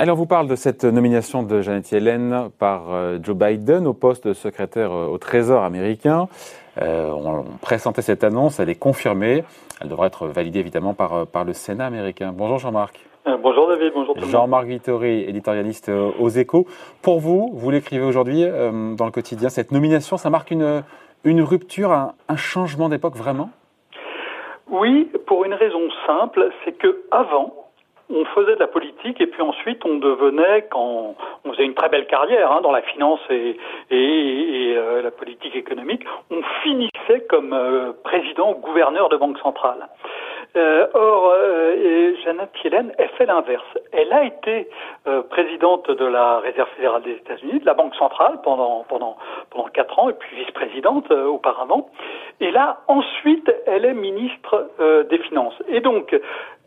Alors, on vous parle de cette nomination de Janet Yellen par euh, Joe Biden au poste de secrétaire euh, au Trésor américain. Euh, on, présentait cette annonce, elle est confirmée. Elle devra être validée évidemment par, par le Sénat américain. Bonjour Jean-Marc. bonjour David, bonjour tout Jean-Marc Vittori, éditorialiste aux Échos. Pour vous, vous l'écrivez aujourd'hui dans le quotidien, cette nomination, ça marque une, une rupture, un, changement d'époque vraiment? Oui, pour une raison simple, c'est que avant, on faisait de la politique et puis ensuite on devenait, quand on faisait une très belle carrière hein, dans la finance et, euh, la politique économique, on finissait comme euh, président ou gouverneur de banque centrale. Euh, or, Janet Yellen, elle fait l'inverse. Elle a été présidente de la Réserve fédérale des États-Unis, de la Banque centrale pendant pendant pendant quatre ans, et puis vice-présidente auparavant. Et là, ensuite, elle est ministre des Finances. Et donc,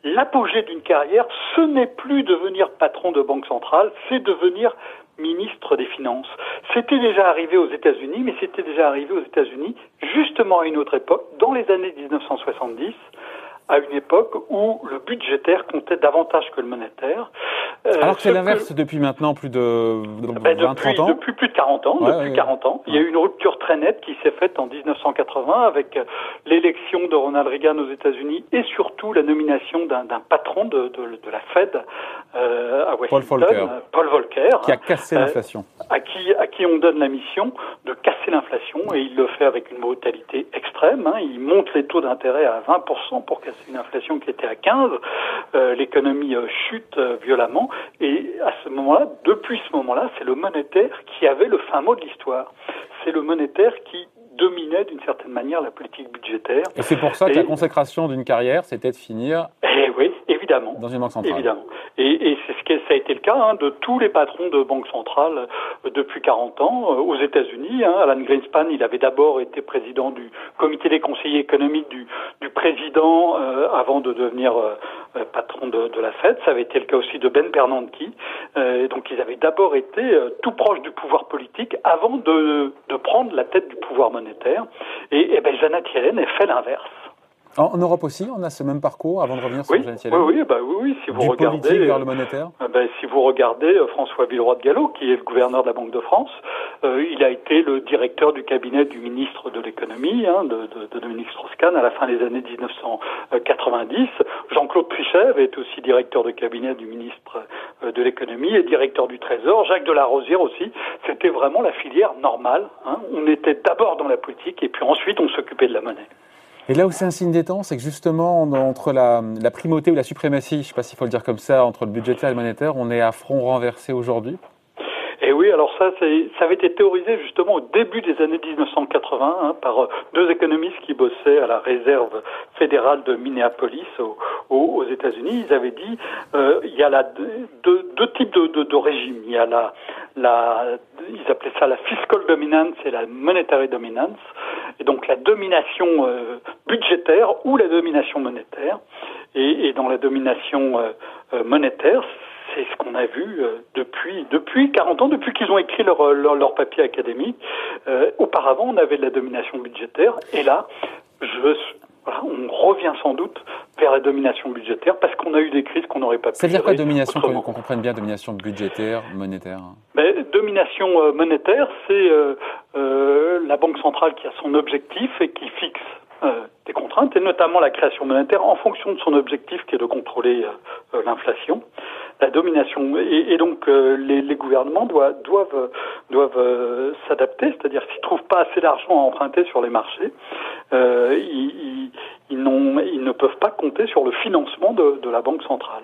l'apogée d'une carrière, ce n'est plus devenir patron de banque centrale, c'est devenir ministre des Finances. C'était déjà arrivé aux États-Unis, mais c'était déjà arrivé aux États-Unis justement à une autre époque, dans les années 1970, à une époque où le budgétaire comptait davantage que le monétaire. Euh, Alors que c'est l'inverse depuis maintenant plus de, 20, ben, depuis, ans Depuis plus de 40 ans. depuis 40 ans. Il y a eu une rupture très nette qui s'est faite en 1980 avec euh, l'élection de Ronald Reagan aux États-Unis et surtout la nomination d'un patron de, de, de, la Fed euh, à Washington, Paul Volcker, Paul Volcker qui a cassé l'inflation. à qui à qui on donne la mission de casser l'inflation et il le fait avec une brutalité extrême. Hein. Il monte les taux d'intérêt à 20% pour casser une inflation qui était à 15. L'économie chute violemment et à ce moment-là, depuis ce moment-là, c'est le monétaire qui avait le fin mot de l'histoire. C'est le monétaire qui dominait d'une certaine manière la politique budgétaire. Et c'est pour ça que la consécration d'une carrière, c'était de finir. Eh oui, évidemment. Dans une banque centrale. Évidemment. Et, c'est ce que ça a été le cas hein, de tous les patrons de banques centrales euh, depuis 40 ans euh, aux États-Unis. Hein. Alan Greenspan, il avait d'abord été président du comité des conseillers économiques du, du président euh, avant de devenir patron de, de, la Fed. Ça avait été le cas aussi de Ben Bernanke. donc ils avaient d'abord été tout proches du pouvoir politique avant de, de, prendre la tête du pouvoir monétaire. Et, et ben, Janet Yellen a fait l'inverse. En, Europe aussi, on a ce même parcours avant de revenir sur oui. Oui, oui, bah oui, oui, si vous du regardez politique vers le monétaire. Euh, ben, si vous regardez euh, François Villeroy de Gallo, qui est le gouverneur de la Banque de France, euh, il a été le directeur du cabinet du ministre de l'économie, hein, de, de, de, Dominique Strauss-Kahn, à la fin des années 1990. Jean-Claude Trichet est aussi directeur de cabinet du ministre de l'économie et directeur du Trésor. Jacques Delarosière aussi. C'était vraiment la filière normale. Hein. On était d'abord dans la politique et puis ensuite on s'occupait de la monnaie. Et là où c'est un signe des temps, c'est que justement, entre la, primauté ou la suprématie, je ne sais pas s'il faut le dire comme ça, entre le budgétaire et le monétaire, on est à front renversé aujourd'hui et oui, alors ça, ça avait été théorisé justement au début des années 1980 hein, par euh, deux économistes qui bossaient à la réserve fédérale de Minneapolis aux, aux États-Unis. Ils avaient dit euh, il y a là deux, deux types de, de, de, régimes. Il y a la, la, ils appelaient ça la fiscal dominance et la monetary dominance, et donc la domination euh, budgétaire ou la domination monétaire. Et, et dans la domination euh, euh monétaire, c'est ce qu'on a vu euh, depuis depuis 40 ans, depuis qu'ils ont écrit leur, leur, papier académique. Euh, auparavant, on avait de la domination budgétaire, et là, je, voilà, on revient sans doute vers la domination budgétaire parce qu'on a eu des crises qu'on n'aurait pas pu. C'est-à-dire quoi domination, qu'on comprenne bien, domination budgétaire, monétaire Mais, Domination euh, monétaire, c'est euh, euh, la Banque centrale qui a son objectif et qui fixe euh, des contraintes, et notamment la création monétaire en fonction de son objectif qui est de contrôler l'inflation la domination. Et, donc euh, les, gouvernements doivent doivent doivent euh, s'adapter, c'est-à-dire s'ils trouvent pas assez d'argent à emprunter sur les marchés, euh, ils, ils, ils, ne peuvent pas compter sur le financement de la banque centrale.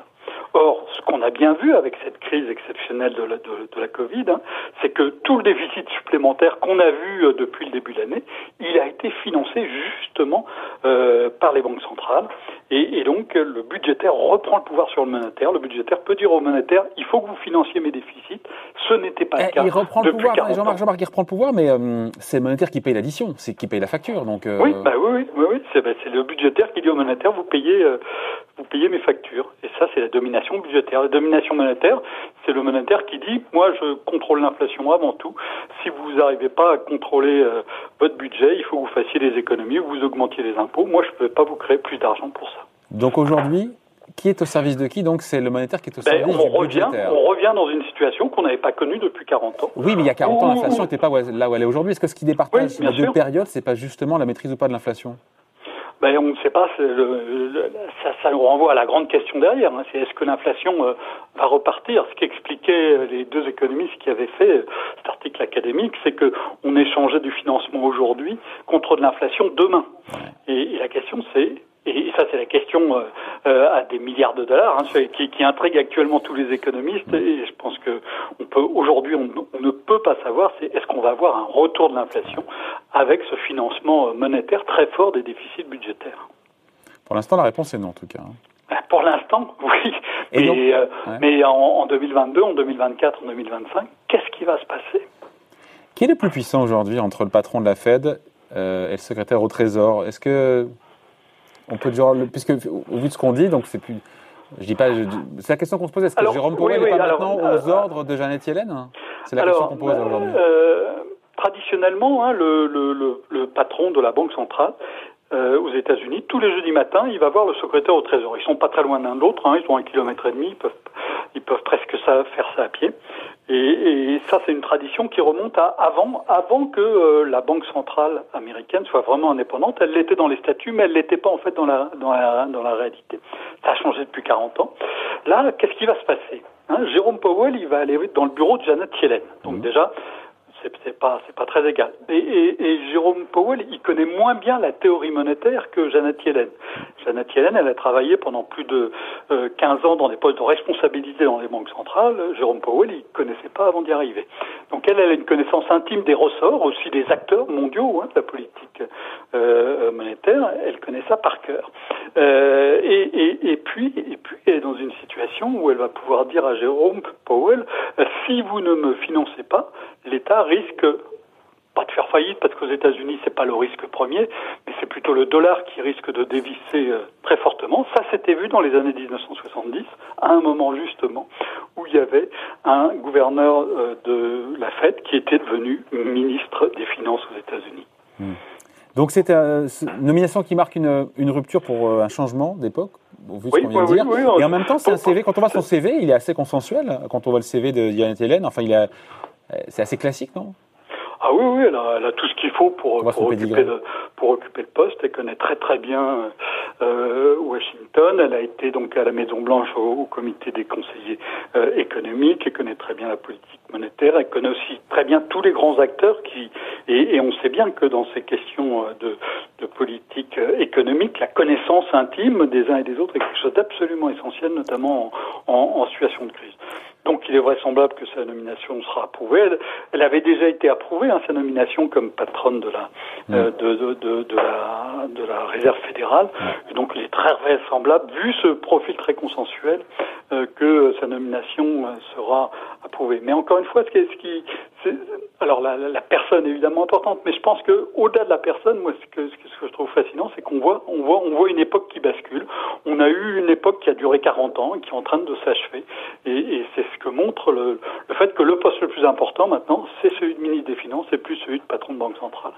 Or, ce qu'on a bien vu avec cette crise exceptionnelle de la, de, de la Covid, hein, c'est que tout le déficit supplémentaire qu'on a vu euh, depuis le début de l'année, il a été financé justement euh, par les banques centrales. Et, et, donc, le budgétaire reprend le pouvoir sur le monétaire. Le budgétaire peut dire au monétaire, il faut que vous financiez mes déficits. Ce n'était pas le eh, cas. Il reprend le pouvoir, Jean-Marc, Jean-Marc, il reprend le pouvoir, mais euh, c'est le monétaire qui paye l'addition, c'est qui paye la facture. Donc, euh... Oui, bah oui, oui, oui, oui. c'est bah, le budgétaire qui dit au monétaire, vous payez, euh, vous payez mes factures. Ça, c'est la domination budgétaire. La domination monétaire, c'est le monétaire qui dit, moi je contrôle l'inflation avant tout. Si vous n'arrivez pas à contrôler euh, votre budget, il faut que vous fassiez des économies, vous augmentiez les impôts. Moi, je ne peux pas vous créer plus d'argent pour ça. Donc aujourd'hui, qui est au service de qui? Donc c'est le monétaire qui est au ben, service on du revient, On revient dans une situation qu'on n'avait pas connue depuis 40 ans. Oui, mais il y a 40 ans, l'inflation n'était pas là où elle est aujourd'hui. Est-ce que ce qui départage les deux périodes, c'est pas justement la maîtrise ou pas de l'inflation? Ben, on ne sait pas, ça, ça, nous renvoie à la grande question derrière. Hein. c'est est-ce que l'inflation euh, va repartir? Ce qu'expliquaient les deux économistes qui avaient fait cet article académique, c'est que on échangeait du financement aujourd'hui contre de l'inflation demain. et la question c'est et ça, c'est la question euh, euh, à des milliards de dollars hein, qui, qui, intrigue actuellement tous les économistes. Et je pense que on peut aujourd'hui, on, ne peut pas savoir, c'est est-ce qu'on va avoir un retour de l'inflation avec ce financement monétaire très fort des déficits budgétaires. Pour l'instant, la réponse est non, en tout cas. Hein. Ben, pour l'instant, oui. mais, euh, mais en, 2022, en 2024, en 2025, qu'est-ce qui va se passer? Qui est le plus puissant aujourd'hui entre le patron de la Fed et le secrétaire au Trésor? Est-ce que on peut dire, puisque au vu de ce qu'on dit, donc c'est plus. Je dis pas. C'est la question qu'on se pose. Est-ce que Jérôme Powell n'est pas maintenant euh, aux ordres de Janet Yellen C'est la question qu'on pose aujourd'hui. Euh, traditionnellement, hein, le, le, le, patron de la Banque centrale euh, aux États-Unis, tous les jeudis matins, il va voir le secrétaire au Trésor. Ils sont pas très loin l'un de l'autre, hein, ils ont un kilomètre et demi, ils peuvent, ils peuvent presque ça, faire ça à pied. Et, et ça, c'est une tradition qui remonte à avant, avant que euh, la Banque centrale américaine soit vraiment indépendante. Elle l'était dans les statuts, mais elle l'était pas en fait dans la, dans la, dans la réalité. Ça a changé depuis 40 ans. Là, qu'est-ce qui va se passer hein? Jérôme Powell, il va aller dans le bureau de Janet Yellen. Donc mmh. déjà, c'est pas c'est pas très égal. Et, et, et, Jérôme Powell, il connaît moins bien la théorie monétaire que Janet Yellen. Janet Yellen, elle a travaillé pendant plus de 15 euh, ans dans des postes de responsabilité dans les banques centrales. Jérôme Powell, il connaissait pas avant d'y arriver. Donc elle, elle a une connaissance intime des ressorts, aussi des acteurs mondiaux hein, de la politique euh, monétaire. Elle connaît ça par cœur. Euh, et, puis et puis elle est dans une situation où elle va pouvoir dire à Jérôme Powell si vous ne me financez pas, l'État risque pas de faire faillite parce qu'aux États-Unis c'est pas le risque premier, mais c'est plutôt le dollar qui risque de dévisser euh, très fortement. Ça s'était vu dans les années 1970, à un moment justement où il y avait un gouverneur euh, de la Fed qui était devenu ministre des Finances aux États-Unis. Hmm. Donc c'est une nomination qui marque une, une rupture pour euh, un changement d'époque, au vu de ce qu'on vient de dire. Et en même temps, c'est un CV. Quand on voit son CV, il est assez consensuel. Quand on voit le CV de Janet Hélène, enfin, il a, c'est assez classique, non? Ah oui, oui, elle a, tout ce qu'il faut pour, pour occuper, le, pour occuper le poste. Elle connaît très très bien euh, Washington. Elle a été donc à la Maison Blanche au, comité des conseillers euh, économiques. Elle connaît très bien la politique monétaire. Elle connaît aussi très bien tous les grands acteurs qui et, et on sait bien que dans ces questions euh, de, de politique euh, économique, la connaissance intime des uns et des autres est quelque chose d'absolument essentiel, notamment en, en, en situation de crise. Donc il est vraisemblable que sa nomination sera approuvée. Elle, avait déjà été approuvée, hein, sa nomination comme patronne de la, euh, de, de, de, de, la, de la réserve fédérale. Et donc il est très vraisemblable, vu ce profil très consensuel, euh, que sa nomination euh, sera approuvée. Mais encore une fois, ce qui, ce qui alors la, la, personne est évidemment importante, mais je pense que au-delà de la personne, moi ce que, ce que je trouve fascinant, c'est qu'on voit, on voit, on voit une époque qui bascule. On a eu une époque qui a duré 40 ans et qui est en train de s'achever. Et, et c'est ce que montre le, le, fait que le poste le plus important maintenant, c'est celui de ministre des Finances et plus celui de patron de banque centrale.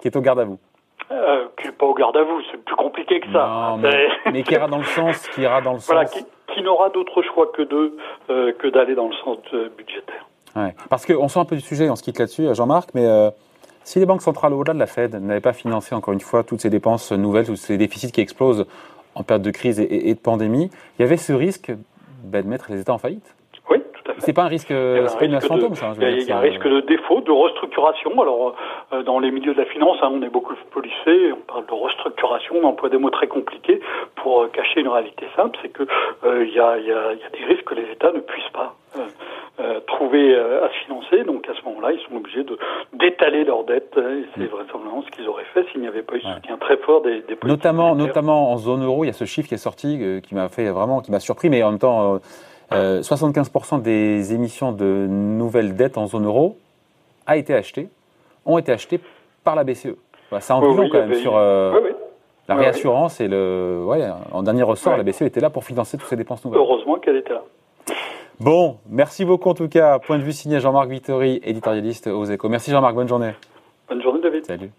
Qui est au garde à vous euh, qui n'est pas au garde à vous, c'est plus compliqué que ça. mais, qui ira dans le sens, qui ira dans le voilà, Qui, qui n'aura d'autre choix que de euh, que d'aller dans le sens budgétaire. Ouais. Parce qu'on sort un peu du sujet, on se quitte là-dessus, Jean-Marc, mais euh, si les banques centrales au-delà de la Fed n'avaient pas financé encore une fois toutes ces dépenses nouvelles, tous ces déficits qui explosent en période de crise et, et de pandémie, il y avait ce risque ben, de mettre les États en faillite c'est pas un risque, c'est pas une fantôme, ça. Il y a, un risque de défaut, de restructuration. Alors, euh, dans les milieux de la finance, hein, on est beaucoup policé, on parle de restructuration, on emploie des mots très compliqués pour euh, cacher une réalité simple, c'est que il y, y, a, y, a, des risques que les États ne puissent pas trouver à se financer. Donc, à ce moment-là, ils sont obligés de d'étaler leurs dettes. Et c'est mm. vraisemblablement ce qu'ils auraient fait s'il n'y avait pas eu ce soutien très fort des, des Notamment, notamment en zone euro, il y a ce chiffre qui est sorti qui m'a fait vraiment, qui m'a surpris, mais en même temps 75% euh, des émissions de nouvelles dettes en zone euro a été achetées, ont été achetées par la BCE. ça en dit quand même sur. Euh, la réassurance et le, ouais, en dernier ressort, la BCE était là pour financer toutes ces dépenses nouvelles. Heureusement qu'elle était là. Bon, merci beaucoup en tout cas. Point de vue signé Jean-Marc Vittori, éditorialiste aux Échos. Merci Jean-Marc, bonne journée. Bonne journée David. Salut.